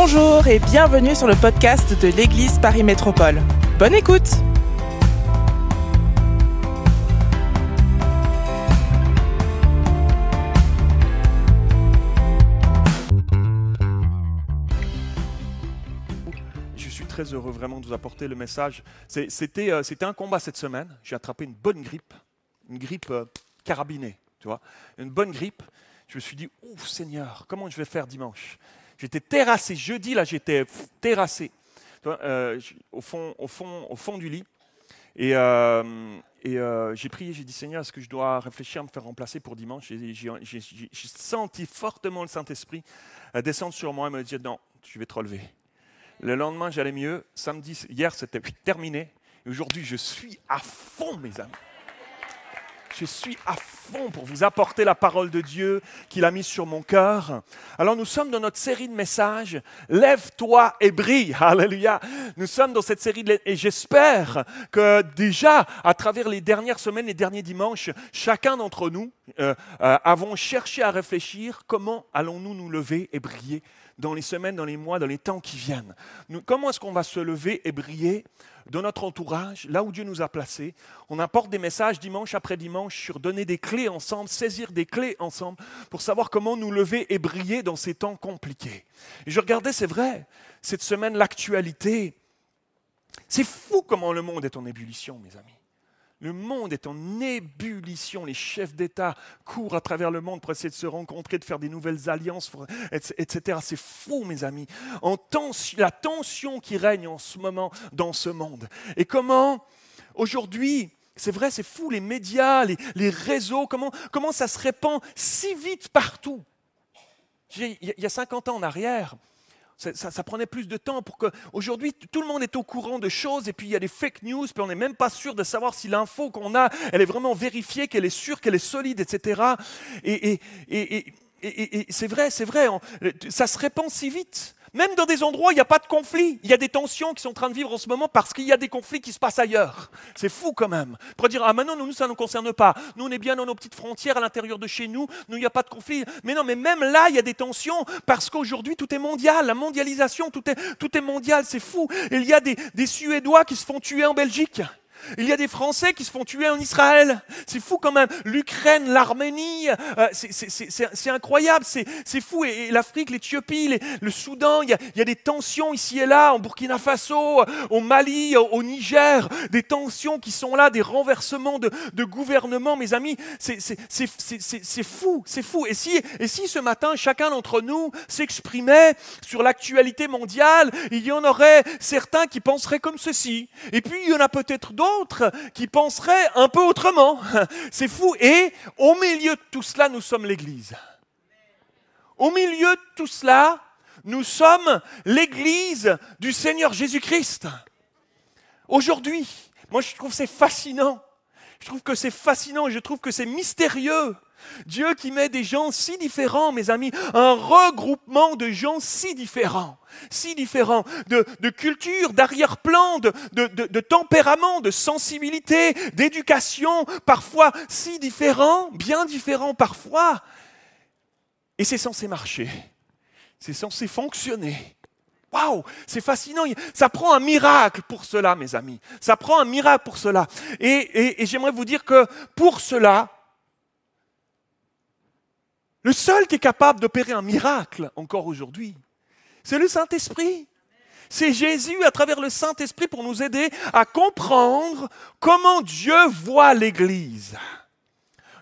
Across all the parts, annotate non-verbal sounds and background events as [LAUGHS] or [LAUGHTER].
Bonjour et bienvenue sur le podcast de l'Église Paris Métropole. Bonne écoute Je suis très heureux vraiment de vous apporter le message. Euh, c'était un combat cette semaine. J'ai attrapé une bonne grippe, une grippe euh, carabinée, tu vois, une bonne grippe. Je me suis dit, ouf Seigneur, comment je vais faire dimanche? J'étais terrassé. Jeudi, là, j'étais terrassé. Euh, au, fond, au, fond, au fond du lit. Et, euh, euh, j'ai prié, j'ai dit, Seigneur, est-ce que je dois réfléchir à me faire remplacer pour dimanche? J'ai senti fortement le Saint-Esprit descendre sur moi et me dire, non, tu vais te relever. Le lendemain, j'allais mieux. Samedi, hier, c'était terminé. Aujourd'hui, je suis à fond, mes amis. Je suis à fond pour vous apporter la parole de Dieu qu'il a mise sur mon cœur. Alors nous sommes dans notre série de messages. Lève-toi et brille. [LAUGHS] Alléluia. Nous sommes dans cette série de... et j'espère que déjà, à travers les dernières semaines, les derniers dimanches, chacun d'entre nous euh, euh, avons cherché à réfléchir comment allons-nous nous lever et briller dans les semaines, dans les mois, dans les temps qui viennent. Comment est-ce qu'on va se lever et briller dans notre entourage, là où Dieu nous a placés? On apporte des messages dimanche après dimanche sur donner des clés ensemble, saisir des clés ensemble pour savoir comment nous lever et briller dans ces temps compliqués. Et je regardais, c'est vrai, cette semaine, l'actualité. C'est fou comment le monde est en ébullition, mes amis. Le monde est en ébullition. Les chefs d'État courent à travers le monde pour essayer de se rencontrer, de faire des nouvelles alliances, etc. C'est fou, mes amis. La tension qui règne en ce moment dans ce monde. Et comment, aujourd'hui, c'est vrai, c'est fou, les médias, les, les réseaux, comment, comment ça se répand si vite partout? Il y a 50 ans en arrière, ça, ça- ça prenait plus de temps pour que. Aujourd'hui, tout le monde est au courant de choses et puis il y a des fake news, puis on n'est même pas sûr de savoir si l'info qu'on a, elle est vraiment vérifiée, qu'elle est sûre, qu'elle est solide, etc. Et, et- et- et- c'est vrai, c'est vrai, ça se répand si vite. Même dans des endroits où il n'y a pas de conflit, il y a des tensions qui sont en train de vivre en ce moment parce qu'il y a des conflits qui se passent ailleurs. C'est fou quand même. Pour dire, ah maintenant, nous, ça ne nous concerne pas. Nous, on est bien dans nos petites frontières à l'intérieur de chez nous. Nous, il n'y a pas de conflit. Mais non, mais même là, il y a des tensions parce qu'aujourd'hui, tout est mondial. La mondialisation, tout est, mondial. C'est fou. Il y a des Suédois qui se font tuer en Belgique. Il y a des Français qui se font tuer en Israël. C'est fou quand même. L'Ukraine, l'Arménie, euh, c'est- incroyable. C'est fou. Et, et l'Afrique, l'Éthiopie, le Soudan, il y, a, il y a des tensions ici et là, en Burkina Faso, au Mali, au, au Niger. Des tensions qui sont là, des renversements de, de gouvernement, mes amis. C'est fou, c'est fou. Et si, et si ce matin, chacun d'entre nous s'exprimait sur l'actualité mondiale, il y en aurait certains qui penseraient comme ceci. Et puis, il y en a peut-être d'autres qui penseraient un peu autrement. [LAUGHS] C'est fou. Et au milieu de tout cela, nous sommes l'Église. Au milieu de tout cela, nous sommes l'Église du Seigneur Jésus-Christ. Aujourd'hui, moi je trouve c'est fascinant. Je trouve que c'est fascinant, je trouve que c'est mystérieux. Dieu qui met des gens si différents, mes amis, un regroupement de gens si différents, si différents, de, culture, d'arrière-plan, de, de, tempérament, de sensibilité, d'éducation, parfois si différents, bien différents parfois. Et c'est censé marcher, c'est censé fonctionner. Waouh, c'est fascinant. Ça prend un miracle pour cela, mes amis. Ça prend un miracle pour cela. Et j'aimerais vous dire que pour cela, le seul qui est capable d'opérer un miracle encore aujourd'hui, c'est le Saint-Esprit. C'est Jésus à travers le Saint-Esprit pour nous aider à comprendre comment Dieu voit l'Église.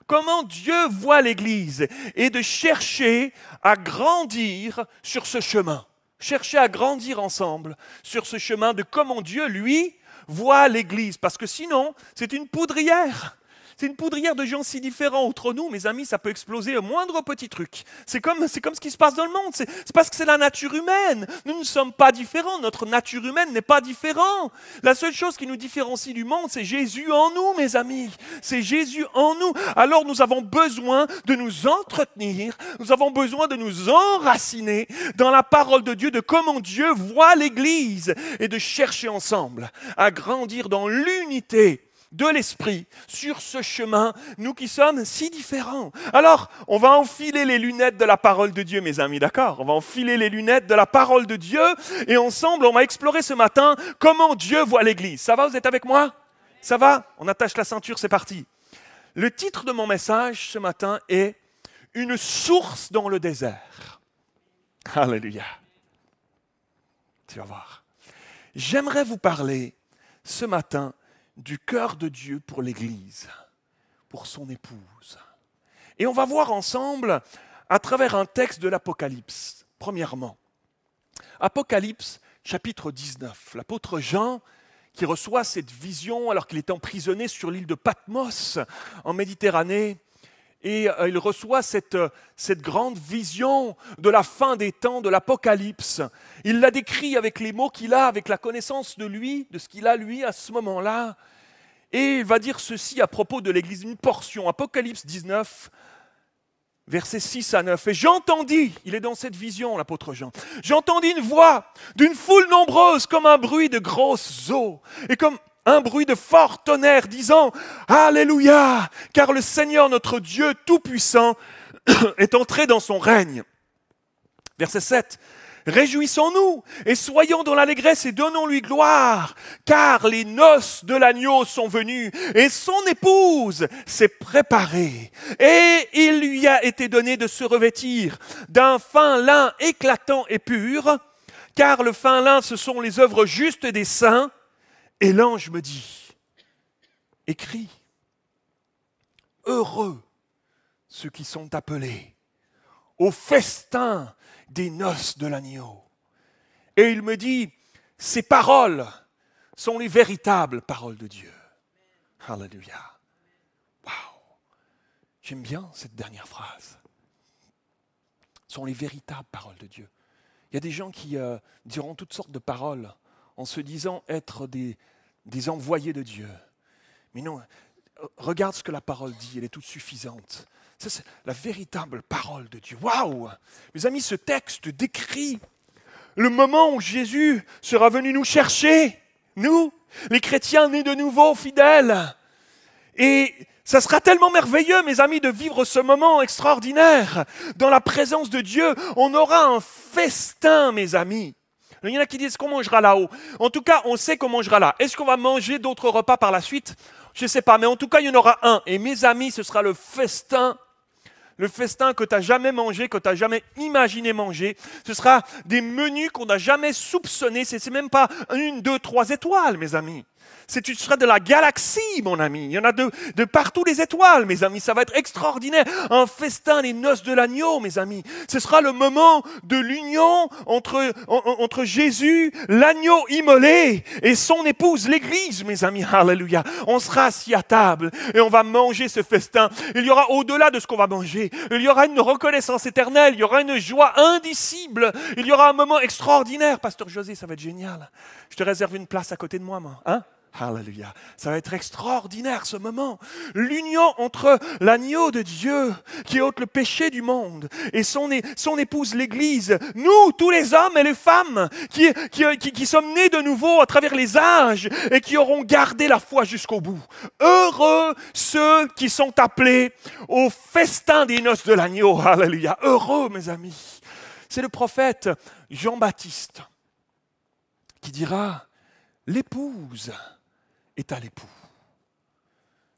Comment Dieu voit l'Église et de chercher à grandir sur ce chemin. Chercher à grandir ensemble sur ce chemin de comment Dieu, lui, voit l'Église. Parce que sinon, c'est une poudrière. C'est une poudrière de gens si différents entre nous, mes amis, ça peut exploser au moindre petit truc. C'est comme, c'est comme ce qui se passe dans le monde. C'est, c'est parce que c'est la nature humaine. Nous ne sommes pas différents. Notre nature humaine n'est pas différente. La seule chose qui nous différencie du monde, c'est Jésus en nous, mes amis. C'est Jésus en nous. Alors nous avons besoin de nous entretenir. Nous avons besoin de nous enraciner dans la parole de Dieu, de comment Dieu voit l'Église et de chercher ensemble à grandir dans l'unité de l'Esprit sur ce chemin, nous qui sommes si différents. Alors, on va enfiler les lunettes de la parole de Dieu, mes amis, d'accord? On va enfiler les lunettes de la parole de Dieu et ensemble, on va explorer ce matin comment Dieu voit l'Église. Ça va, vous êtes avec moi? Ça va? On attache la ceinture, c'est parti. Le titre de mon message ce matin est Une source dans le désert. Alléluia. Tu vas voir. J'aimerais vous parler ce matin du cœur de Dieu pour l'Église, pour son épouse. Et on va voir ensemble à travers un texte de l'Apocalypse, premièrement. Apocalypse chapitre 19. L'apôtre Jean, qui reçoit cette vision alors qu'il est emprisonné sur l'île de Patmos en Méditerranée, et euh, il reçoit cette, euh, cette, grande vision de la fin des temps, de l'Apocalypse. Il la décrit avec les mots qu'il a, avec la connaissance de lui, de ce qu'il a lui à ce moment-là. Et il va dire ceci à propos de l'Église, une portion, Apocalypse 19, versets 6 à 9. Et j'entendis, il est dans cette vision, l'apôtre Jean, j'entendis une voix d'une foule nombreuse comme un bruit de grosses eaux et comme un bruit de fort tonnerre disant Alléluia, car le Seigneur notre Dieu Tout-Puissant [COUGHS] est entré dans son règne. Verset 7. Réjouissons-nous et soyons dans l'allégresse et donnons-lui gloire, car les noces de l'agneau sont venues et son épouse s'est préparée. Et il lui a été donné de se revêtir d'un fin lin éclatant et pur, car le fin lin, ce sont les œuvres justes des saints. Et l'ange me dit, écris, heureux ceux qui sont appelés au festin des noces de l'agneau. Et il me dit, ces paroles sont les véritables paroles de Dieu. Alléluia. Waouh. J'aime bien cette dernière phrase. sont les véritables paroles de Dieu. Il y a des gens qui euh, diront toutes sortes de paroles en se disant être des, des envoyés de Dieu. Mais non, regarde ce que la parole dit, elle est toute suffisante. c'est la véritable parole de Dieu. Waouh Mes amis, ce texte décrit le moment où Jésus sera venu nous chercher, nous, les chrétiens nés de nouveau, fidèles. Et ça sera tellement merveilleux, mes amis, de vivre ce moment extraordinaire. Dans la présence de Dieu, on aura un festin, mes amis. Il y en a qui disent qu'on mangera là-haut. En tout cas, on sait qu'on mangera là. Est-ce qu'on va manger d'autres repas par la suite? Je ne sais pas, mais en tout cas, il y en aura un. Et mes amis, ce sera le festin le festin que tu n'as jamais mangé, que tu n'as jamais imaginé manger. Ce sera des menus qu'on n'a jamais soupçonnés. Ce n'est même pas une, deux, trois étoiles, mes amis. C'est tu seras de la galaxie, mon ami. Il y en a de, de partout les étoiles, mes amis. Ça va être extraordinaire. Un festin, les noces de l'agneau, mes amis. Ce sera le moment de l'union entre, entre Jésus, l'agneau immolé, et son épouse, l'Église, mes amis. Alléluia. On sera assis à table et on va manger ce festin. Il y aura au-delà de ce qu'on va manger. Il y aura une reconnaissance éternelle. Il y aura une joie indicible. Il y aura un moment extraordinaire. Pasteur José, ça va être génial. Je te réserve une place à côté de moi, moi. Hein? Alléluia. Ça va être extraordinaire ce moment. L'union entre l'agneau de Dieu qui ôte le péché du monde et son, son épouse l'Église. Nous, tous les hommes et les femmes qui, sommes nés de nouveau à travers les âges et qui auront gardé la foi jusqu'au bout. Heureux ceux qui sont appelés au festin des noces de l'agneau. Alléluia. Heureux, mes amis. C'est le prophète Jean-Baptiste qui dira, l'épouse est à l'époux.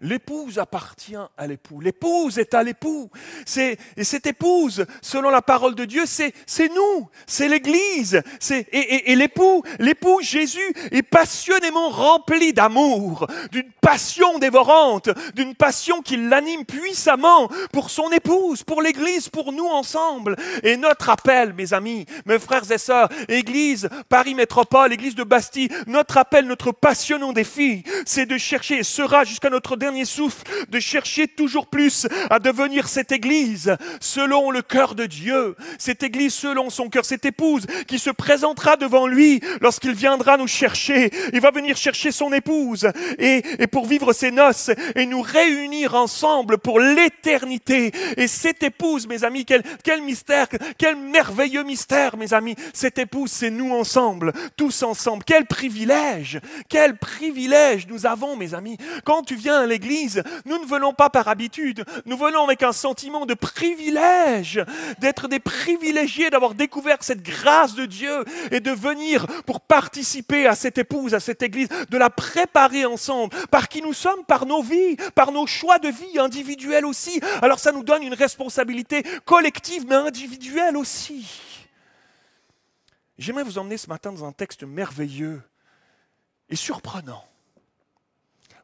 L'épouse appartient à l'époux. L'épouse est à l'époux. C'est, et cette épouse, selon la parole de Dieu, c'est, c'est nous, c'est l'Église. C'est, et, et, l'époux, l'époux Jésus est passionnément rempli d'amour, d'une passion dévorante, d'une passion qui l'anime puissamment pour son épouse, pour l'Église, pour nous ensemble. Et notre appel, mes amis, mes frères et sœurs, Église, Paris Métropole, Église de Bastille, notre appel, notre passionnant défi, c'est de chercher, et sera jusqu'à notre dernier souffle, de chercher toujours plus à devenir cette Église selon le cœur de Dieu, cette Église selon son cœur, cette épouse qui se présentera devant lui lorsqu'il viendra nous chercher. Il va venir chercher son épouse et, et pour vivre ses noces et nous réunir ensemble pour l'éternité. Et cette épouse, mes amis, quel, quel mystère, quel merveilleux mystère, mes amis. Cette épouse, c'est nous ensemble, tous ensemble. Quel privilège, quel privilège nous avons, mes amis. Quand tu viens à nous ne venons pas par habitude, nous venons avec un sentiment de privilège, d'être des privilégiés, d'avoir découvert cette grâce de Dieu et de venir pour participer à cette épouse, à cette église, de la préparer ensemble, par qui nous sommes, par nos vies, par nos choix de vie individuels aussi. Alors ça nous donne une responsabilité collective mais individuelle aussi. J'aimerais vous emmener ce matin dans un texte merveilleux et surprenant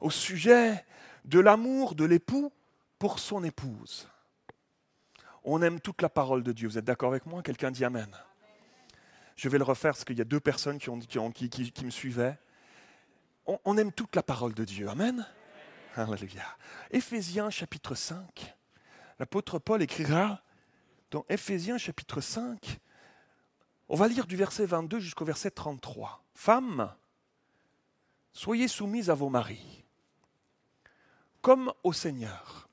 au sujet de l'amour de l'époux pour son épouse. On aime toute la parole de Dieu. Vous êtes d'accord avec moi? Quelqu'un dit Amen. Je vais le refaire parce qu'il y a deux personnes qui, ont, qui, me suivaient. On, on, aime toute la parole de Dieu. Amen? Alléluia. Éphésiens chapitre 5. L'apôtre Paul écrira dans Éphésiens chapitre 5, on va lire du verset 22 jusqu'au verset 33. Femmes, soyez soumises à vos maris, comme au Seigneur.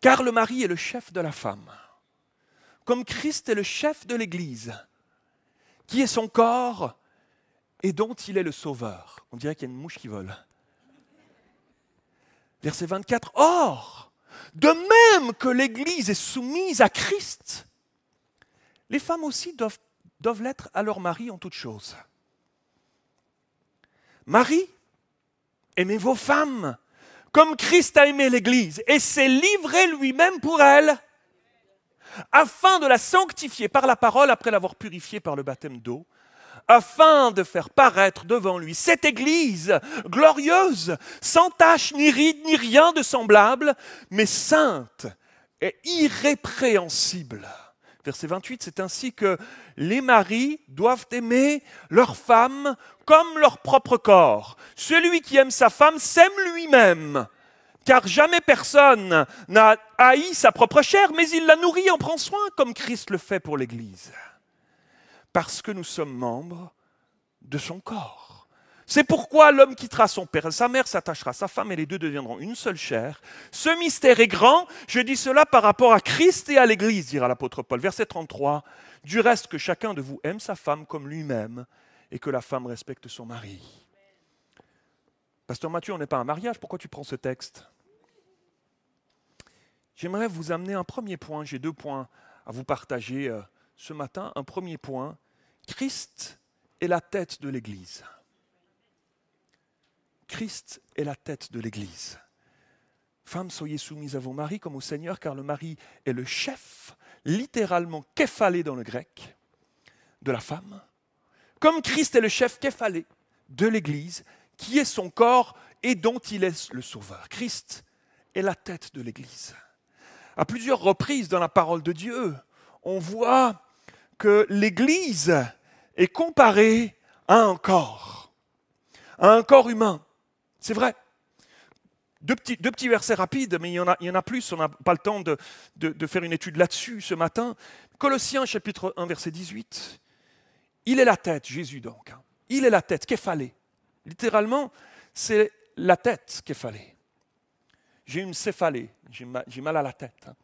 Car le mari est le chef de la femme, comme Christ est le chef de l'Église, qui est son corps et dont il est le sauveur. On dirait qu'il y a une mouche qui vole. Verset 24. Or, de même que l'Église est soumise à Christ, les femmes aussi doivent, l'être à leur mari en toutes choses. Marie, aimez vos femmes comme Christ a aimé l'Église et s'est livré lui-même pour elle, afin de la sanctifier par la parole après l'avoir purifiée par le baptême d'eau, afin de faire paraître devant lui cette Église glorieuse, sans tache ni ride ni rien de semblable, mais sainte et irrépréhensible. Verset 28, c'est ainsi que les maris doivent aimer leur femme comme leur propre corps. Celui qui aime sa femme s'aime lui-même, car jamais personne n'a haï sa propre chair, mais il la nourrit en prend soin, comme Christ le fait pour l'Église. Parce que nous sommes membres de son corps. C'est pourquoi l'homme quittera son père et sa mère, s'attachera à sa femme et les deux deviendront une seule chair. Ce mystère est grand. Je dis cela par rapport à Christ et à l'Église, dira l'apôtre Paul. Verset 33. Du reste, que chacun de vous aime sa femme comme lui-même et que la femme respecte son mari. Pasteur Mathieu, on n'est pas un mariage. Pourquoi tu prends ce texte? J'aimerais vous amener un premier point. J'ai deux points à vous partager euh, ce matin. Un premier point. Christ est la tête de l'Église. Christ est la tête de l'Église. Femmes, soyez soumises à vos maris comme au Seigneur, car le mari est le chef, littéralement képhalé dans le grec, de la femme, comme Christ est le chef képhalé de l'Église, qui est son corps et dont il est le sauveur. Christ est la tête de l'Église. À plusieurs reprises dans la parole de Dieu, on voit que l'Église est comparée à un corps, à un corps humain. C'est vrai. Deux petits, versets rapides, mais il y en a, plus, on n'a pas le temps de, faire une étude là-dessus ce matin. Colossiens chapitre 1, verset 18. Il est la tête, Jésus donc. Hein. Il est la tête, fallait. Littéralement, c'est la tête fallait. J'ai une céphalée, j'ai mal, mal, à la tête. Hein.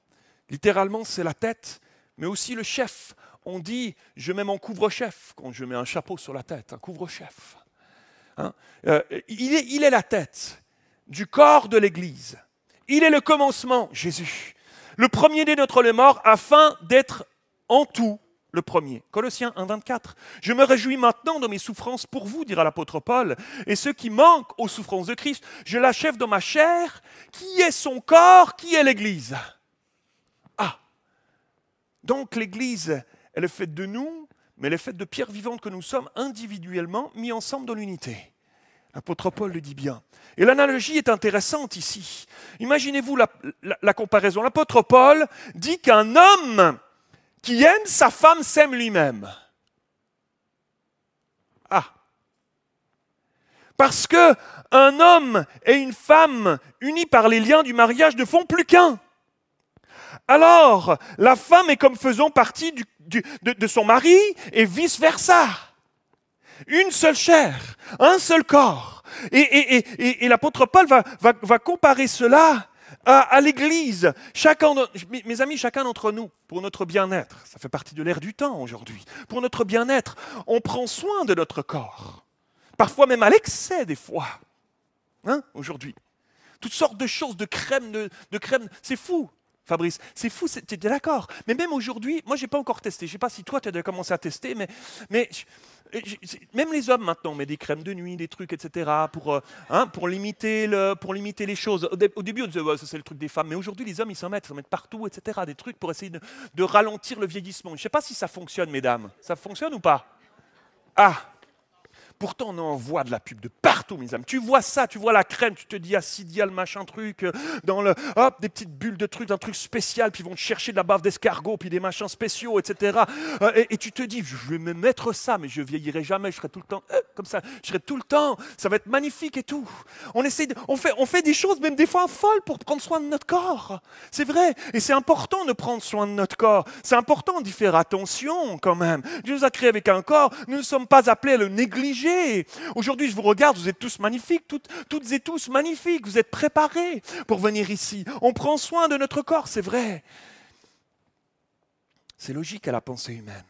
Littéralement, c'est la tête, mais aussi le chef. On dit, je mets mon couvre-chef quand je mets un chapeau sur la tête, un couvre-chef. Hein. Euh, il, est, la tête du corps de l'Église. Il est le commencement, Jésus. Le premier des notre les morts, afin d'être en tout le premier. Colossiens 1, 24. Je me réjouis maintenant de mes souffrances pour vous, dira l'apôtre Paul, et ceux qui manquent aux souffrances de Christ, je l'achève dans ma chair, qui est son corps, qui est l'Église. Ah Donc l'Église, elle est faite de nous, mais les fêtes de pierre vivante que nous sommes individuellement mis ensemble dans l'unité. L'apôtre Paul le dit bien. Et l'analogie est intéressante ici. Imaginez-vous la, comparaison. L'apôtre Paul dit qu'un homme qui aime sa femme s'aime lui-même. Ah Parce que un homme et une femme unis par les liens du mariage ne font plus qu'un. Alors, la femme est comme faisant partie de, son mari et vice-versa. Une seule chair, un seul corps. Et, l'apôtre Paul va, comparer cela à, l'Église. Chacun, mes amis, chacun d'entre nous, pour notre bien-être, ça fait partie de l'ère du temps aujourd'hui, pour notre bien-être, on prend soin de notre corps. Parfois même à l'excès des fois. Hein, aujourd'hui. Toutes sortes de choses, de crème, de, de crème, c'est fou. Fabrice, c'est fou, tu es d'accord? Mais même aujourd'hui, moi, je n'ai pas encore testé. Je ne sais pas si toi, tu as déjà commencé à tester, mais, même les hommes maintenant mettent des crèmes de nuit, des trucs, etc., pour, euh, hein, pour, limiter, pour limiter les choses. Au, début, on disait, ça c'est le truc des femmes, mais aujourd'hui, les hommes, ils s'en mettent, ils s'en mettent partout, etc., des trucs pour essayer de, de ralentir le vieillissement. Je ne sais pas si ça fonctionne, mesdames. Ça fonctionne ou pas? Ah Pourtant, on en voit de la pub de partout, mes amis. Tu vois ça, tu vois la crème, tu te dis acidial, machin truc, euh, dans le, hop, des petites bulles de trucs, un truc spécial, puis ils vont te chercher de la bave d'escargot, puis des machins spéciaux, etc. Euh, et, tu te dis, je vais me mettre ça, mais je vieillirai jamais, je serai tout le temps euh, comme ça, je serai tout le temps, ça va être magnifique et tout. On essaie, on fait, on fait des choses, même des fois folles, pour prendre soin de notre corps. C'est vrai, et c'est important de prendre soin de notre corps. C'est important d'y faire attention quand même. Dieu nous a créé avec un corps, nous ne sommes pas appelés à le négliger Aujourd'hui, je vous regarde, vous êtes tous magnifiques, toutes, toutes et tous magnifiques, vous êtes préparés pour venir ici. On prend soin de notre corps, c'est vrai. C'est logique à la pensée humaine.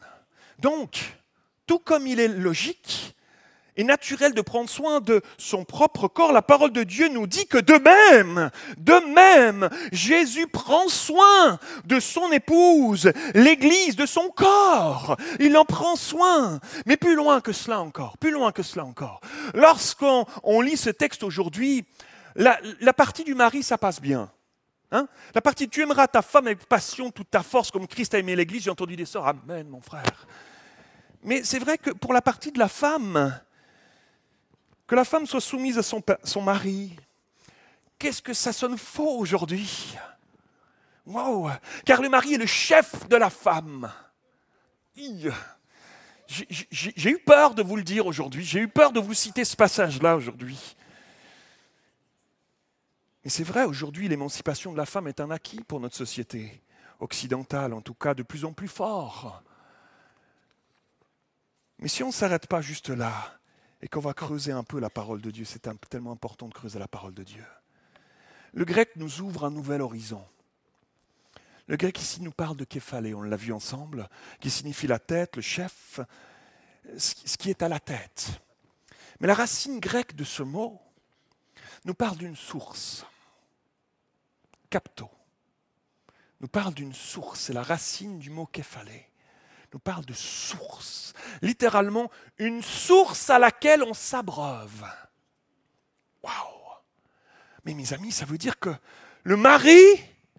Donc, tout comme il est logique et naturel de prendre soin de son propre corps, la parole de Dieu nous dit que de même, de même, Jésus prend soin de son épouse, l'Église, de son corps. Il en prend soin. Mais plus loin que cela encore, plus loin que cela encore. Lorsqu'on lit ce texte aujourd'hui, la, partie du mari, ça passe bien. Hein? La partie tu aimeras ta femme avec passion, toute ta force, comme Christ a aimé l'Église, j'ai entendu des sœurs, Amen, mon frère. Mais c'est vrai que pour la partie de la femme, que la femme soit soumise à son, mari, qu'est-ce que ça sonne faux aujourd'hui? Wow Car le mari est le chef de la femme. J'ai eu peur de vous le dire aujourd'hui, j'ai eu peur de vous citer ce passage-là aujourd'hui. Mais c'est vrai, aujourd'hui, l'émancipation de la femme est un acquis pour notre société occidentale, en tout cas de plus en plus fort. Mais si on ne s'arrête pas juste là, et qu'on va creuser un peu la parole de Dieu. C'est tellement important de creuser la parole de Dieu. Le grec nous ouvre un nouvel horizon. Le grec ici nous parle de képhalé, on l'a vu ensemble, qui signifie la tête, le chef, ce qui est à la tête. Mais la racine grecque de ce mot nous parle d'une source, capto, nous parle d'une source, c'est la racine du mot képhalé nous parle de source. Littéralement, une source à laquelle on s'abreuve. Waouh Mais mes amis, ça veut dire que le mari,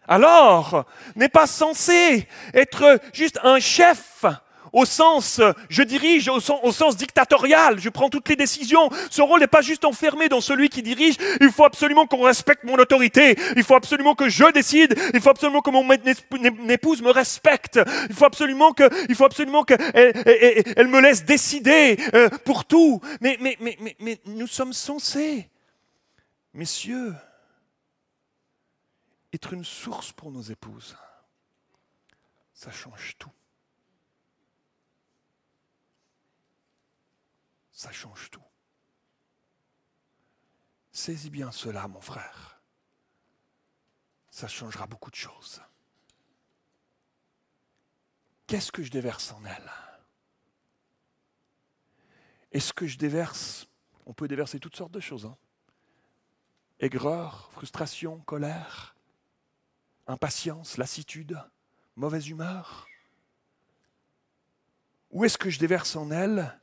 alors, n'est pas censé être juste un chef au sens, je dirige, au sens, dictatorial, je prends toutes les décisions. Ce rôle n'est pas juste enfermé dans celui qui dirige, il faut absolument qu'on respecte mon autorité, il faut absolument que je décide, il faut absolument que mon épouse me respecte, il faut absolument que, il qu'elle elle me laisse décider euh, pour tout. Mais nous sommes censés, messieurs, être une source pour nos épouses. Ça change tout. Ça change tout. Saisis bien cela, mon frère. Ça changera beaucoup de choses. Qu'est-ce que je déverse en elle? Est-ce que je déverse On peut déverser toutes sortes de choses. Hein Aigreur, frustration, colère, impatience, lassitude, mauvaise humeur? Ou est-ce que je déverse en elle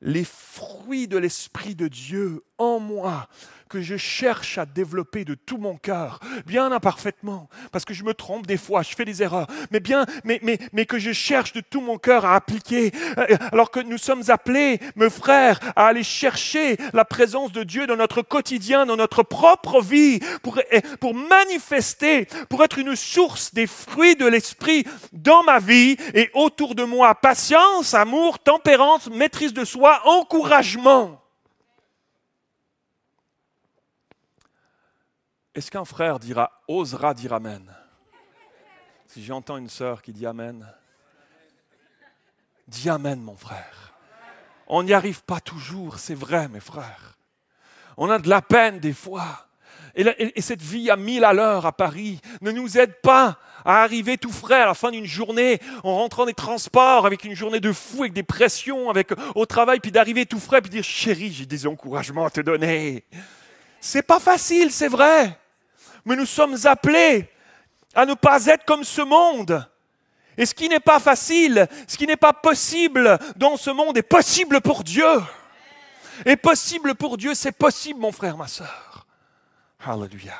les fruits de l'Esprit de Dieu en moi, que je cherche à développer de tout mon cœur, bien imparfaitement, parce que je me trompe des fois, je fais des erreurs, mais bien, mais, mais, mais que je cherche de tout mon cœur à appliquer, euh, alors que nous sommes appelés, mes frères, à aller chercher la présence de Dieu dans notre quotidien, dans notre propre vie, pour, eh, pour manifester, pour être une source des fruits de l'Esprit dans ma vie et autour de moi. Patience, amour, tempérance, maîtrise de soi, encouragement. Est-ce qu'un frère dira, osera dire Amen? Si j'entends une sœur qui dit Amen, dis Amen, mon frère. On n'y arrive pas toujours, c'est vrai, mes frères. On a de la peine des fois. Et, cette vie à mille à l'heure à Paris ne nous aide pas à arriver tout frais à la fin d'une journée en rentrant des transports avec une journée de fou, avec des pressions, avec au travail, puis d'arriver tout frais, puis dire chérie, j'ai des encouragements à te donner. C'est pas facile, c'est vrai. Mais nous sommes appelés à ne pas être comme ce monde. Et ce qui n'est pas facile, ce qui n'est pas possible dans ce monde est possible pour Dieu. Et possible pour Dieu, c'est possible, mon frère, ma soeur. Alléluia.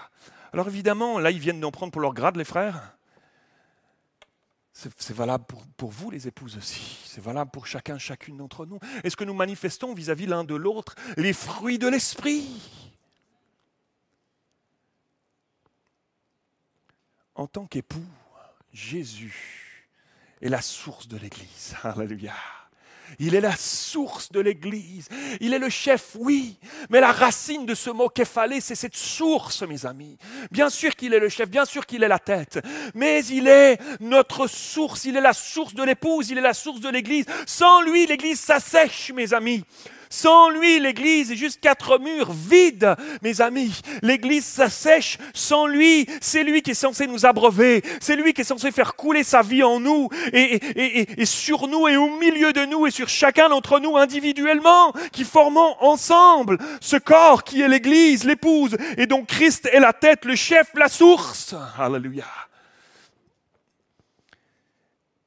Alors évidemment, là, ils viennent d'en prendre pour leur grade, les frères. C'est valable pour, vous, les épouses aussi. C'est valable pour chacun, chacune d'entre nous. Est-ce que nous manifestons vis-à-vis l'un de l'autre les fruits de l'esprit En tant qu'époux, Jésus est la source de l'Église. [LAUGHS] Alléluia. Il est la source de l'Église. Il est le chef, oui. Mais la racine de ce mot képhalé, c'est cette source, mes amis. Bien sûr qu'il est le chef, bien sûr qu'il est la tête. Mais il est notre source. Il est la source de l'épouse, il est la source de l'Église. Sans lui, l'Église s'assèche, mes amis. Sans lui, l'Église est juste quatre murs vides, mes amis. L'Église s'assèche. Sans lui, c'est lui qui est censé nous abreuver. C'est lui qui est censé faire couler sa vie en nous et, sur nous et au milieu de nous et sur chacun d'entre nous individuellement, qui formons ensemble ce corps qui est l'Église, l'épouse. Et donc Christ est la tête, le chef, la source. Alléluia.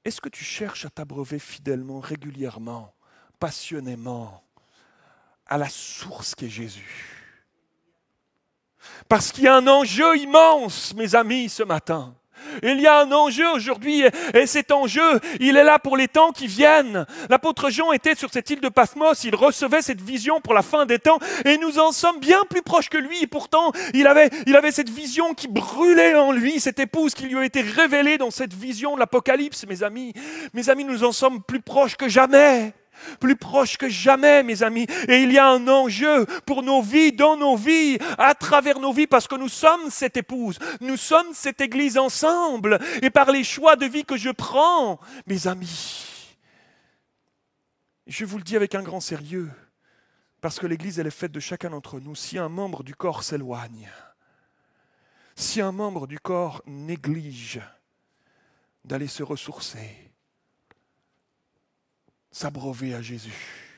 Est-ce que tu cherches à t'abreuver fidèlement, régulièrement, passionnément à la source qui est Jésus. Parce qu'il y a un enjeu immense, mes amis, ce matin. Il y a un enjeu aujourd'hui, et cet enjeu, il est là pour les temps qui viennent. L'apôtre Jean était sur cette île de Pathmos, il recevait cette vision pour la fin des temps, et nous en sommes bien plus proches que lui, et pourtant, il avait, il avait cette vision qui brûlait en lui, cette épouse qui lui a été révélée dans cette vision de l'Apocalypse, mes amis. Mes amis, nous en sommes plus proches que jamais plus proche que jamais, mes amis. Et il y a un enjeu pour nos vies, dans nos vies, à travers nos vies, parce que nous sommes cette épouse, nous sommes cette Église ensemble, et par les choix de vie que je prends, mes amis. Je vous le dis avec un grand sérieux, parce que l'Église, elle est faite de chacun d'entre nous. Si un membre du corps s'éloigne, si un membre du corps néglige d'aller se ressourcer, s'abreuver à Jésus.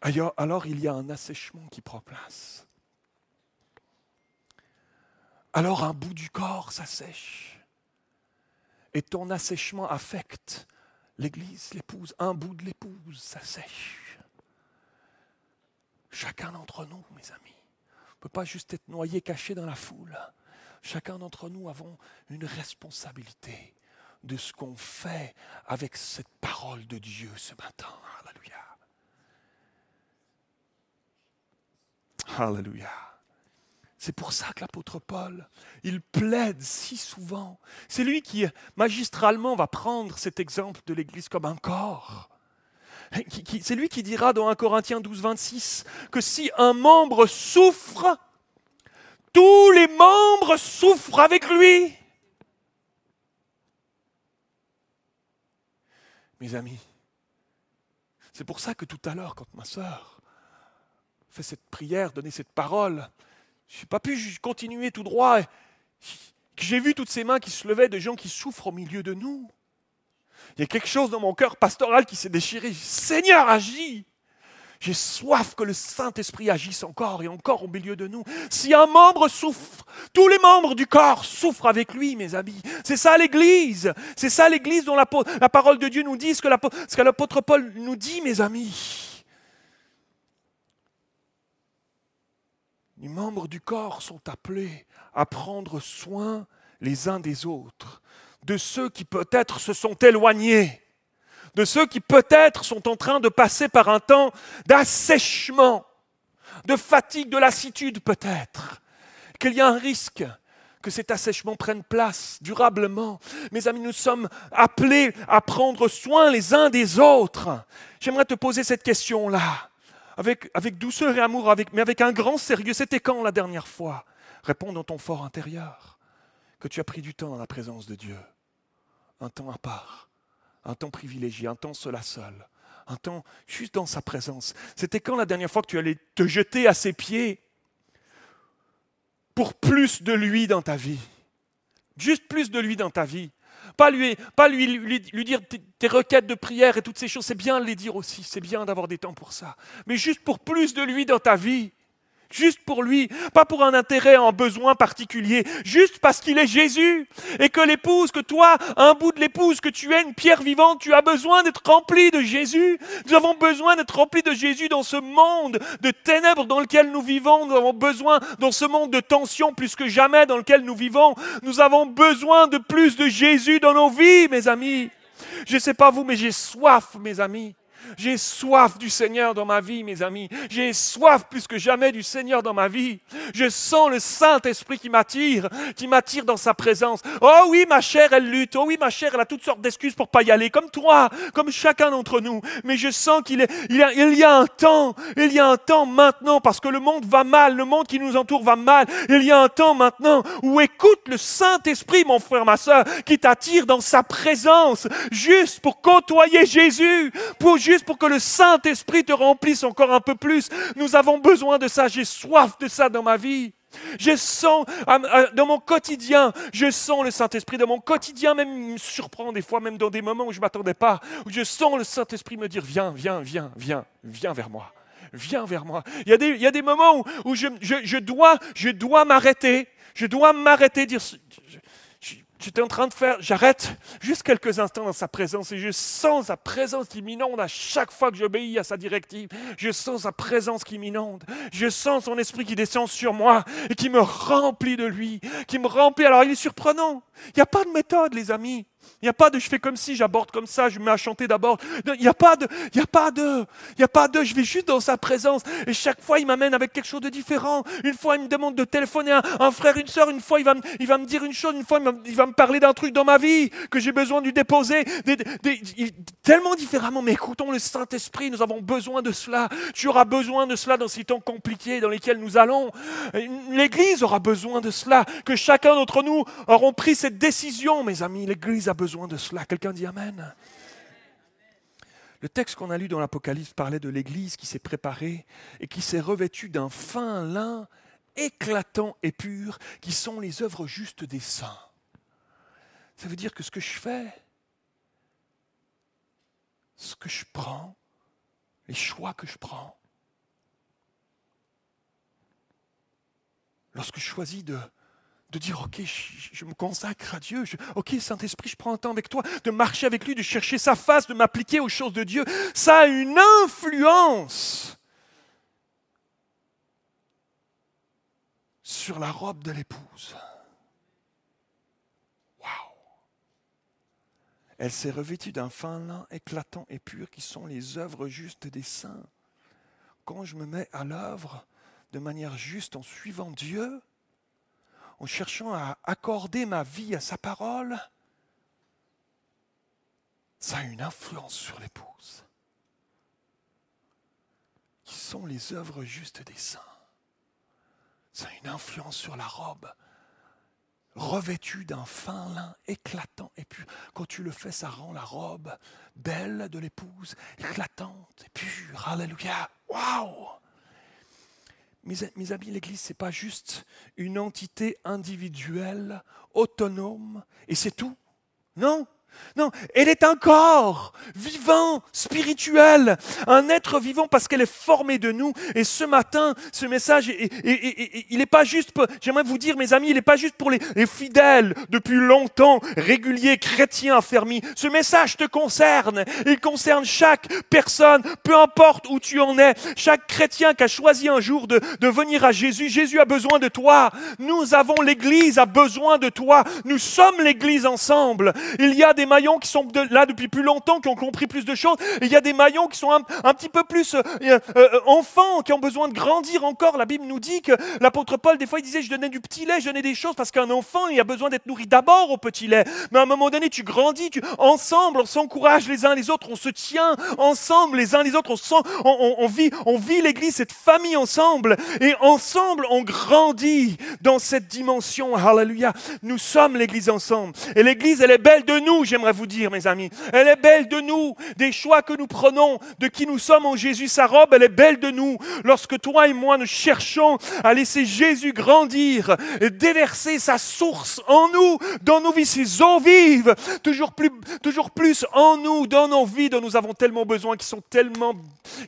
Alors il y a un assèchement qui prend place. Alors un bout du corps s'assèche. Et ton assèchement affecte l'Église, l'épouse. Un bout de l'épouse s'assèche. Chacun d'entre nous, mes amis, ne peut pas juste être noyé, caché dans la foule. Chacun d'entre nous avons une responsabilité de ce qu'on fait avec cette parole de Dieu ce matin. Alléluia. Alléluia. C'est pour ça que l'apôtre Paul, il plaide si souvent. C'est lui qui, magistralement, va prendre cet exemple de l'Église comme un corps. C'est lui qui dira dans 1 Corinthiens 12, 26 que si un membre souffre, tous les membres souffrent avec lui. Mes amis. C'est pour ça que tout à l'heure, quand ma sœur fait cette prière, donnait cette parole, je n'ai pas pu continuer tout droit. j'ai vu toutes ces mains qui se levaient de gens qui souffrent au milieu de nous. Il y a quelque chose dans mon cœur pastoral qui s'est déchiré. Seigneur, agis j'ai soif que le Saint-Esprit agisse encore et encore au milieu de nous. Si un membre souffre, tous les membres du corps souffrent avec lui, mes amis. C'est ça l'Église. C'est ça l'Église dont la, parole de Dieu nous dit, ce que l'apôtre Paul nous dit, mes amis. Les membres du corps sont appelés à prendre soin les uns des autres, de ceux qui peut-être se sont éloignés de ceux qui peut-être sont en train de passer par un temps d'assèchement, de fatigue, de lassitude peut-être, qu'il y a un risque que cet assèchement prenne place durablement. Mes amis, nous sommes appelés à prendre soin les uns des autres. J'aimerais te poser cette question-là, avec, douceur et amour, avec, mais avec un grand sérieux. C'était quand la dernière fois Réponds dans ton fort intérieur que tu as pris du temps dans la présence de Dieu? Un temps à part, un temps privilégié, un temps seul à seul, un temps juste dans sa présence. C'était quand la dernière fois que tu allais te jeter à ses pieds? Pour plus de lui dans ta vie Juste plus de lui dans ta vie. Pas lui, pas lui, lui, dire tes requêtes de prière et toutes ces choses, c'est bien de les dire aussi, c'est bien d'avoir des temps pour ça. Mais juste pour plus de lui dans ta vie juste pour lui, pas pour un intérêt, un besoin particulier, juste parce qu'il est Jésus, et que l'épouse, que toi, un bout de l'épouse, que tu es une pierre vivante, tu as besoin d'être rempli de Jésus. Nous avons besoin d'être remplis de Jésus dans ce monde de ténèbres dans lequel nous vivons. Nous avons besoin, dans ce monde de tension plus que jamais dans lequel nous vivons, nous avons besoin de plus de Jésus dans nos vies, mes amis. Je ne sais pas vous, mais j'ai soif, mes amis. J'ai soif du Seigneur dans ma vie, mes amis. J'ai soif plus que jamais du Seigneur dans ma vie. Je sens le Saint-Esprit qui m'attire, qui m'attire dans sa présence. Oh oui, ma chair, elle lutte. Oh oui, ma chair, elle a toutes sortes d'excuses pour pas y aller, comme toi, comme chacun d'entre nous. Mais je sens qu'il il y, a, il y a un temps, il y a un temps maintenant, parce que le monde va mal, le monde qui nous entoure va mal. Il y a un temps maintenant où écoute le Saint-Esprit, mon frère, ma soeur, qui t'attire dans sa présence, juste pour côtoyer Jésus, pour juste pour que le Saint-Esprit te remplisse encore un peu plus. Nous avons besoin de ça. J'ai soif de ça dans ma vie. Je sens, dans mon quotidien, je sens le Saint-Esprit. Dans mon quotidien, même, il me surprend des fois, même dans des moments où je ne m'attendais pas, où je sens le Saint-Esprit me dire Viens, viens, viens, viens, viens vers moi. Viens vers moi. Il y a des, moments où, je, je, dois, je dois m'arrêter. Je dois m'arrêter, dire J'étais en train de faire, j'arrête juste quelques instants dans sa présence et je sens sa présence qui m'inonde à chaque fois que j'obéis à sa directive. Je sens sa présence qui m'inonde. Je sens son esprit qui descend sur moi et qui me remplit de lui, qui me remplit. Alors il est surprenant. Il n'y a pas de méthode, les amis. Il n'y a pas de je fais comme si, j'aborde comme ça, je me mets à chanter d'abord. Il n'y a pas de, il n'y a pas de, il n'y a pas de, je vais juste dans sa présence. Et chaque fois, il m'amène avec quelque chose de différent. Une fois, il me demande de téléphoner à un frère, une soeur. Une fois, il va, me, il va me dire une chose. Une fois, il va, me parler d'un truc dans ma vie que j'ai besoin de lui déposer. tellement différemment. Mais écoutons le Saint-Esprit. Nous avons besoin de cela. Tu auras besoin de cela dans ces temps compliqués dans lesquels nous allons. L'Église aura besoin de cela. Que chacun d'entre nous auront pris cette décision, mes amis. L'Église a besoin de cela. Quelqu'un dit Amen. Le texte qu'on a lu dans l'Apocalypse parlait de l'Église qui s'est préparée et qui s'est revêtue d'un fin lin éclatant et pur, qui sont les œuvres justes des saints. Ça veut dire que ce que je fais, ce que je prends, les choix que je prends, lorsque je choisis de de dire, OK, je, me consacre à Dieu, OK, Saint-Esprit, je prends un temps avec toi, de marcher avec lui, de chercher sa face, de m'appliquer aux choses de Dieu, ça a une influence sur la robe de l'épouse. Waouh! Elle s'est revêtue d'un fin lin éclatant et pur qui sont les œuvres justes des saints. Quand je me mets à l'œuvre de manière juste en suivant Dieu, en cherchant à accorder ma vie à sa parole, ça a une influence sur l'épouse. Qui sont les œuvres justes des saints. Ça a une influence sur la robe, revêtue d'un fin lin éclatant et puis Quand tu le fais, ça rend la robe belle de l'épouse, éclatante et pure. Alléluia. Waouh! Mes, amis, l'Église, ce n'est pas juste une entité individuelle, autonome, et c'est tout. Non, non, elle est un corps vivant, spirituel, un être vivant parce qu'elle est formée de nous. Et ce matin, ce message, il n'est pas juste, j'aimerais vous dire, mes amis, il n'est pas juste pour les, fidèles depuis longtemps, réguliers, chrétiens affermis. Ce message te concerne. Il concerne chaque personne, peu importe où tu en es. Chaque chrétien qui a choisi un jour de, de venir à Jésus. Jésus a besoin de toi. Nous avons l'Église a besoin de toi. Nous sommes l'Église ensemble. Il y a des maillons qui sont là depuis plus longtemps, qui ont compris plus de choses. Il y a des maillons qui sont un, petit peu plus euh, euh, euh, enfants, qui ont besoin de grandir encore. La Bible nous dit que l'apôtre Paul, des fois, il disait, je donnais du petit lait, je donnais des choses parce qu'un enfant, il a besoin d'être nourri d'abord au petit lait. Mais à un moment donné, tu grandis, ensemble, on s'encourage les uns les autres, on se tient ensemble les uns les autres, on, vit, on vit l'Église, cette famille ensemble. Et ensemble, on grandit dans cette dimension. Alléluia. Nous sommes l'Église ensemble. Et l'Église, elle est belle de nous, j'aimerais vous dire, mes amis. Elle est belle de nous, des choix que nous prenons, de qui nous sommes en Jésus. Sa robe, elle est belle de nous. Lorsque toi et moi, nous cherchons à laisser Jésus grandir, et déverser sa source en nous, dans nos vies, ses eaux vives, toujours plus, toujours plus en nous, dans nos vies dont nous avons tellement besoin, qui sont tellement,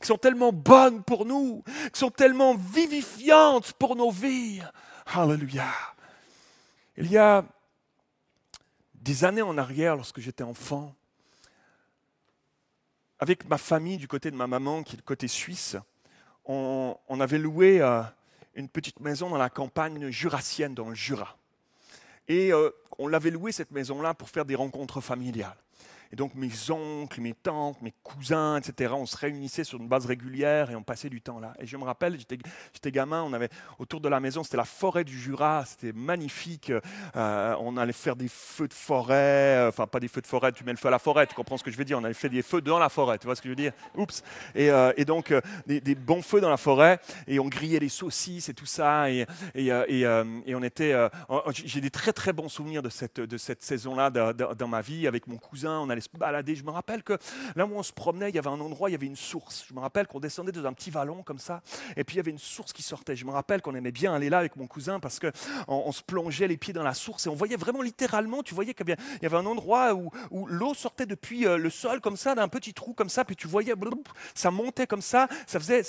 qui sont tellement bonnes pour nous, qui sont tellement vivifiantes pour nos vies. Alléluia. Il y a des années en arrière, lorsque j'étais enfant, avec ma famille du côté de ma maman, qui est le côté suisse, on, avait loué euh, une petite maison dans la campagne jurassienne, dans le Jura. Et euh, on l'avait loué cette maison-là pour faire des rencontres familiales. Et donc mes oncles, mes tantes, mes cousins, etc., on se réunissait sur une base régulière et on passait du temps là. Et je me rappelle, j'étais gamin, on avait autour de la maison, c'était la forêt du Jura, c'était magnifique. Euh, on allait faire des feux de forêt, euh, enfin pas des feux de forêt, tu mets le feu à la forêt, tu comprends ce que je veux dire. On allait faire des feux dans la forêt, tu vois ce que je veux dire? Oups. Et, euh, donc des, bons feux dans la forêt et on grillait des saucisses et tout ça. Et on était, j'ai des très très bons souvenirs de cette, de cette saison-là dans ma vie avec mon cousin. On allait se balader. Je me rappelle que là où on se promenait, il y avait un endroit, il y avait une source. Je me rappelle qu'on descendait dans un petit vallon comme ça, et puis il y avait une source qui sortait. Je me rappelle qu'on aimait bien aller là avec mon cousin parce qu'on on se plongeait les pieds dans la source et on voyait vraiment littéralement, tu voyais qu'il y avait un endroit où, l'eau sortait depuis euh, le sol comme ça, d'un petit trou comme ça, puis tu voyais, ça montait comme ça, ça faisait,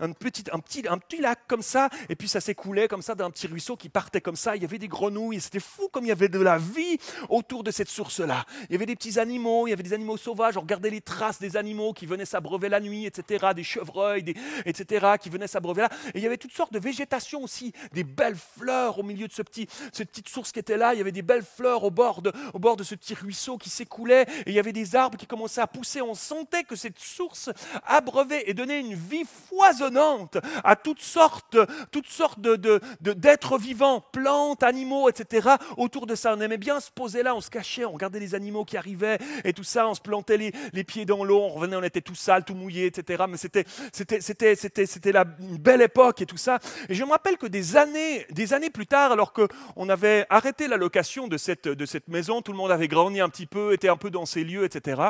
un, petit, un petit lac comme ça, et puis ça s'écoulait comme ça d'un petit ruisseau qui partait comme ça. Il y avait des grenouilles, c'était fou comme il y avait de la vie autour de cette source-là. Il y avait des petits animaux il y avait des animaux sauvages, on regardait les traces des animaux qui venaient s'abreuver la nuit, etc., des chevreuils, etc., qui venaient s'abreuver là. Et il y avait toutes sortes de végétation aussi, des belles fleurs au milieu de ce petit, cette petite source qui était là. Il y avait des belles fleurs au bord de, au bord de ce petit ruisseau qui s'écoulait, et il y avait des arbres qui commençaient à pousser. On sentait que cette source abreuvait et donnait une vie foisonnante à toutes sortes, toutes sortes de, d'êtres vivants, plantes, animaux, etc. Autour de ça, on aimait bien se poser là, on se cachait, on regardait les animaux qui arrivaient, et tout ça, on se plantait les, pieds dans l'eau, on revenait, on était tout sale, tout mouillé, etc. Mais c'était, c'était, c'était, c'était, c'était la, belle époque et tout ça. Et je me rappelle que des années, des années plus tard, alors qu'on avait arrêté la location de cette, de cette maison, tout le monde avait grandi un petit peu, était un peu dans ces lieux, etc.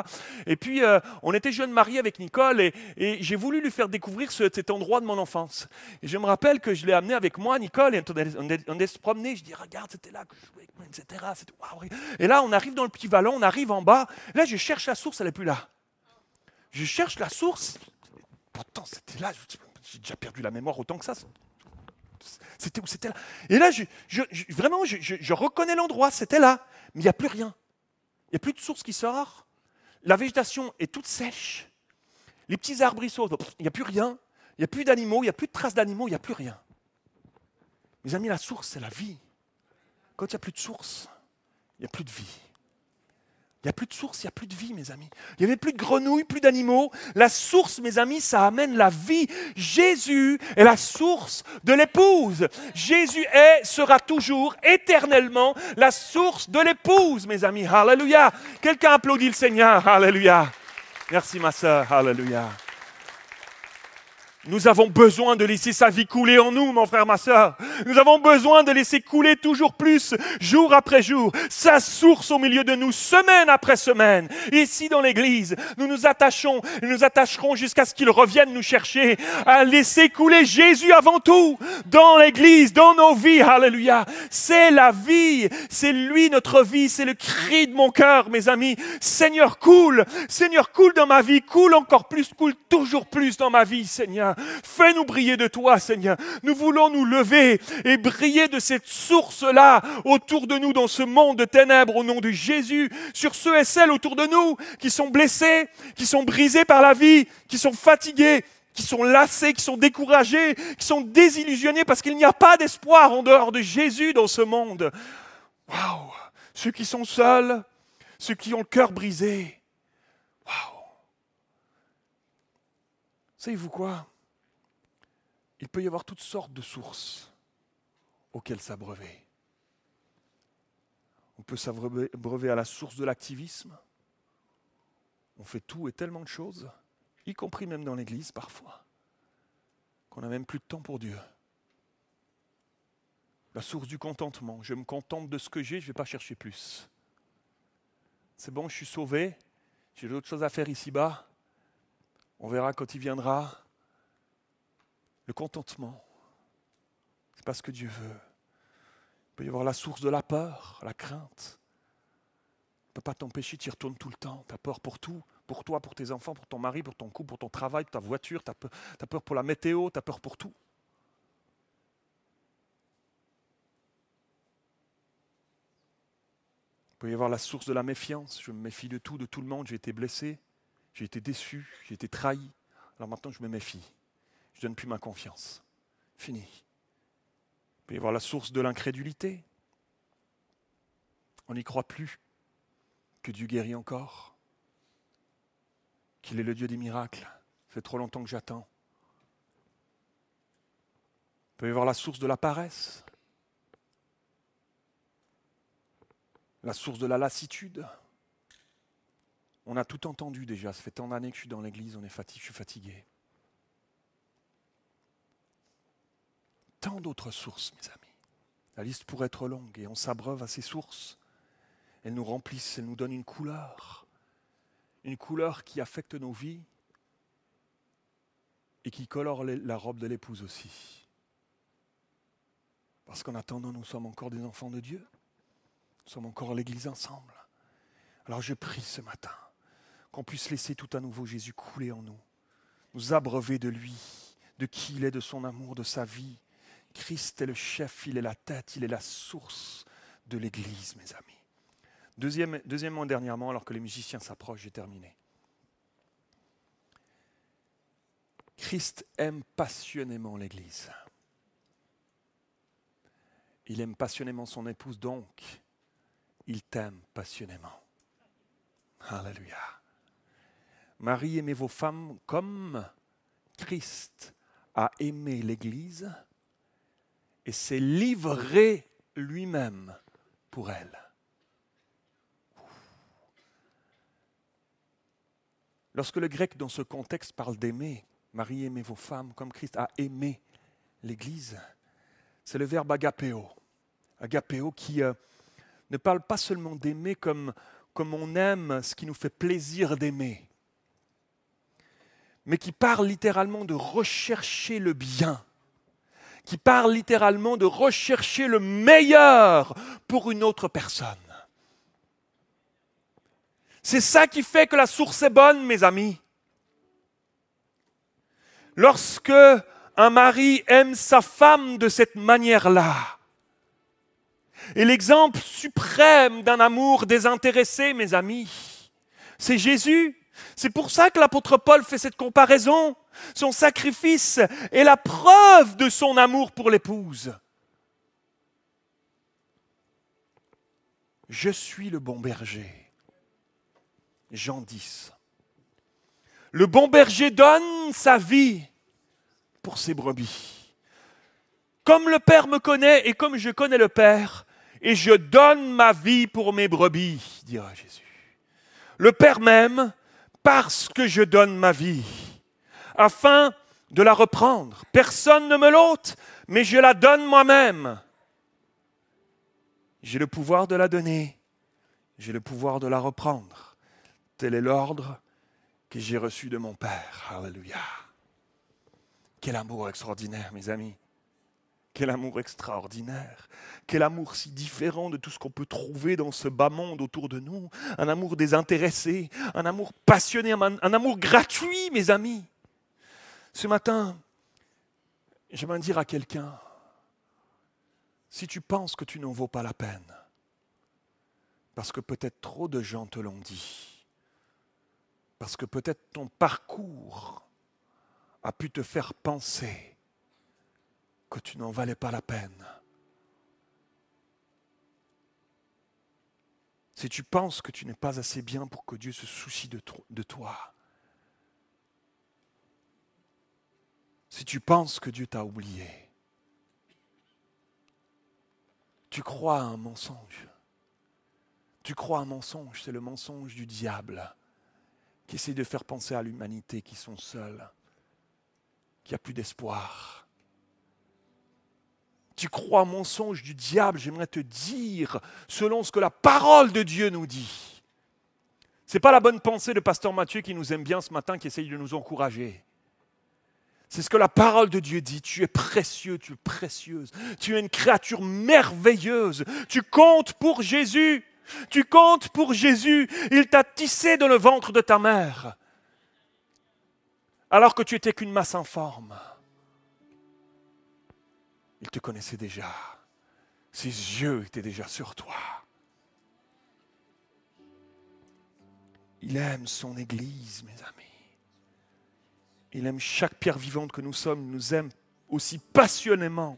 Et puis, euh, on était jeunes mariés avec Nicole et, et j'ai voulu lui faire découvrir cet endroit de mon enfance. Et je me rappelle que je l'ai amené avec moi, Nicole, et on est, on est se promener. Je dis, regarde, c'était là que je jouais etc. Et là, on arrive dans le petit vallon, on arrive en bas, Là, je cherche la source, elle n'est plus là. Je cherche la source. Pourtant, c'était là. J'ai déjà perdu la mémoire autant que ça. C'était où C'était là? Et là, vraiment, je, reconnais l'endroit. C'était là. Mais il n'y a plus rien. Il n'y a plus de source qui sort. La végétation est toute sèche. Les petits arbrisseaux, il n'y a plus rien. Il n'y a plus d'animaux. Il n'y a plus de traces d'animaux. Il n'y a plus rien. Mes amis, la source, c'est la vie. Quand il n'y a plus de source, il n'y a plus de vie. Il n'y a plus de source, il n'y a plus de vie, mes amis. Il n'y avait plus de grenouilles, plus d'animaux. La source, mes amis, ça amène la vie. Jésus est la source de l'épouse. Jésus est, sera toujours, éternellement, la source de l'épouse, mes amis. Alléluia. Quelqu'un applaudit le Seigneur. Alléluia. Merci, ma soeur. Alléluia. Nous avons besoin de laisser sa vie couler en nous, mon frère, ma soeur. Nous avons besoin de laisser couler toujours plus, jour après jour, sa source au milieu de nous, semaine après semaine. Ici dans l'église, nous nous attachons nous attacherons jusqu'à ce qu'il revienne nous chercher à laisser couler Jésus avant tout dans l'église, dans nos vies. Alléluia. C'est la vie. C'est lui notre vie. C'est le cri de mon cœur, mes amis. Seigneur, coule. Seigneur, coule dans ma vie. Coule encore plus. Coule toujours plus dans ma vie, Seigneur. Fais-nous briller de toi, Seigneur. Nous voulons nous lever et briller de cette source-là autour de nous dans ce monde de ténèbres au nom de Jésus, sur ceux et celles autour de nous qui sont blessés, qui sont brisés par la vie, qui sont fatigués, qui sont lassés, qui sont découragés, qui sont désillusionnés parce qu'il n'y a pas d'espoir en dehors de Jésus dans ce monde. Waouh! Ceux qui sont seuls, ceux qui ont le cœur brisé. Waouh Savez-vous quoi? Il peut y avoir toutes sortes de sources auxquelles s'abreuver. On peut s'abreuver à la source de l'activisme. On fait tout et tellement de choses, y compris même dans l'Église parfois, qu'on n'a même plus de temps pour Dieu. La source du contentement. Je me contente de ce que j'ai, je ne vais pas chercher plus. C'est bon, je suis sauvé, j'ai d'autres choses à faire ici-bas. On verra quand il viendra. Le contentement, c'est pas ce que Dieu veut. Il peut y avoir la source de la peur, la crainte. ne peut pas t'empêcher, tu y retournes tout le temps. Tu peur pour tout, pour toi, pour tes enfants, pour ton mari, pour ton couple, pour ton travail, pour ta voiture, tu as, peur pour la météo, tu as peur pour tout. Il peut y avoir la source de la méfiance. Je me méfie de tout, de tout le monde. J'ai été blessé, j'ai été déçu, j'ai été trahi. Alors maintenant, je me méfie. Je ne donne plus ma confiance. Fini. Il peut y avoir la source de l'incrédulité. On n'y croit plus que Dieu guérit encore, qu'il est le Dieu des miracles. Ça fait trop longtemps que j'attends. Il peut y avoir la source de la paresse, la source de la lassitude. On a tout entendu déjà, ça fait tant d'années que je suis dans l'église, on est fatigué, je suis fatigué. D'autres sources, mes amis. La liste pourrait être longue et on s'abreuve à ces sources. Elles nous remplissent, elles nous donnent une couleur. Une couleur qui affecte nos vies et qui colore la robe de l'épouse aussi. Parce qu'en attendant, nous sommes encore des enfants de Dieu. Nous sommes encore à l'église ensemble. Alors je prie ce matin qu'on puisse laisser tout à nouveau Jésus couler en nous, nous abreuver de lui, de qui il est, de son amour, de sa vie. Christ est le chef, il est la tête, il est la source de l'Église, mes amis. Deuxième, deuxièmement, dernièrement, alors que les musiciens s'approchent, j'ai terminé. Christ aime passionnément l'Église. Il aime passionnément son épouse, donc il t'aime passionnément. Alléluia. Marie, aimez vos femmes comme Christ a aimé l'Église et s'est livré lui-même pour elle. Lorsque le grec dans ce contexte parle d'aimer, Marie, aimez vos femmes comme Christ a aimé l'Église, c'est le verbe agapéo. Agapéo qui euh, ne parle pas seulement d'aimer comme, comme on aime ce qui nous fait plaisir d'aimer, mais qui parle littéralement de rechercher le bien, qui parle littéralement de rechercher le meilleur pour une autre personne. C'est ça qui fait que la source est bonne, mes amis. Lorsque un mari aime sa femme de cette manière-là, et l'exemple suprême d'un amour désintéressé, mes amis, c'est Jésus. C'est pour ça que l'apôtre Paul fait cette comparaison. Son sacrifice est la preuve de son amour pour l'épouse. Je suis le bon berger. Jean 10. Le bon berger donne sa vie pour ses brebis. Comme le Père me connaît et comme je connais le Père, et je donne ma vie pour mes brebis, dira Jésus. Le Père m'aime parce que je donne ma vie, afin de la reprendre. Personne ne me l'ôte, mais je la donne moi-même. J'ai le pouvoir de la donner, j'ai le pouvoir de la reprendre. Tel est l'ordre que j'ai reçu de mon Père. Alléluia. Quel amour extraordinaire, mes amis. Quel amour extraordinaire. Quel amour si différent de tout ce qu'on peut trouver dans ce bas monde autour de nous. Un amour désintéressé, un amour passionné, un, amour gratuit, mes amis. Ce matin, j'aimerais dire à quelqu'un, si tu penses que tu n'en vaux pas la peine, parce que peut-être trop de gens te l'ont dit, parce que peut-être ton parcours a pu te faire penser que tu n'en valais pas la peine. si tu penses que tu n'es pas assez bien pour que Dieu se soucie de, toi, si tu penses que Dieu t'a oublié, tu crois à un mensonge. Tu crois à un mensonge, c'est le mensonge du diable qui essaie de faire penser à l'humanité qui sont seuls, qui a plus d'espoir. Tu crois mensonge du diable, j'aimerais te dire, selon ce que la parole de Dieu nous dit. Ce n'est pas la bonne pensée de pasteur Mathieu qui nous aime bien ce matin, qui essaye de nous encourager. C'est ce que la parole de Dieu dit. Tu es précieux, tu es précieuse. Tu es une créature merveilleuse. Tu comptes pour Jésus. Tu comptes pour Jésus. Il t'a tissé dans le ventre de ta mère. Alors que tu étais qu'une masse informe. Il te connaissait déjà. Ses yeux étaient déjà sur toi. Il aime son Église, mes amis. Il aime chaque pierre vivante que nous sommes. Il nous aime aussi passionnément.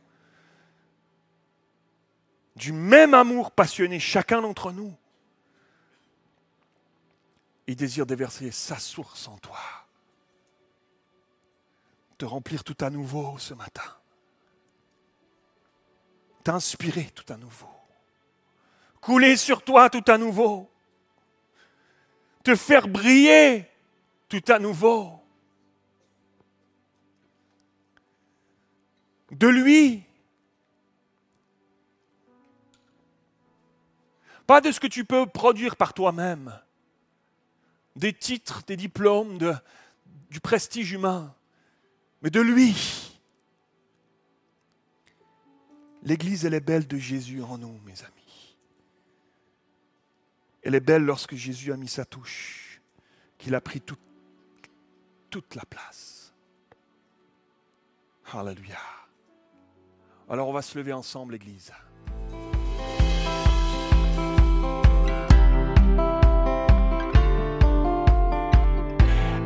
Du même amour passionné, chacun d'entre nous. Il désire déverser sa source en toi. Te remplir tout à nouveau ce matin. T'inspirer tout à nouveau. Couler sur toi tout à nouveau. Te faire briller tout à nouveau. de lui. Pas de ce que tu peux produire par toi-même, des titres, des diplômes, du prestige humain, mais de lui. L'Église, elle est belle de Jésus en nous, mes amis. Elle est belle lorsque Jésus a mis sa touche, qu'il a pris toute la place. Alléluia. Alors on va se lever ensemble, l'Église.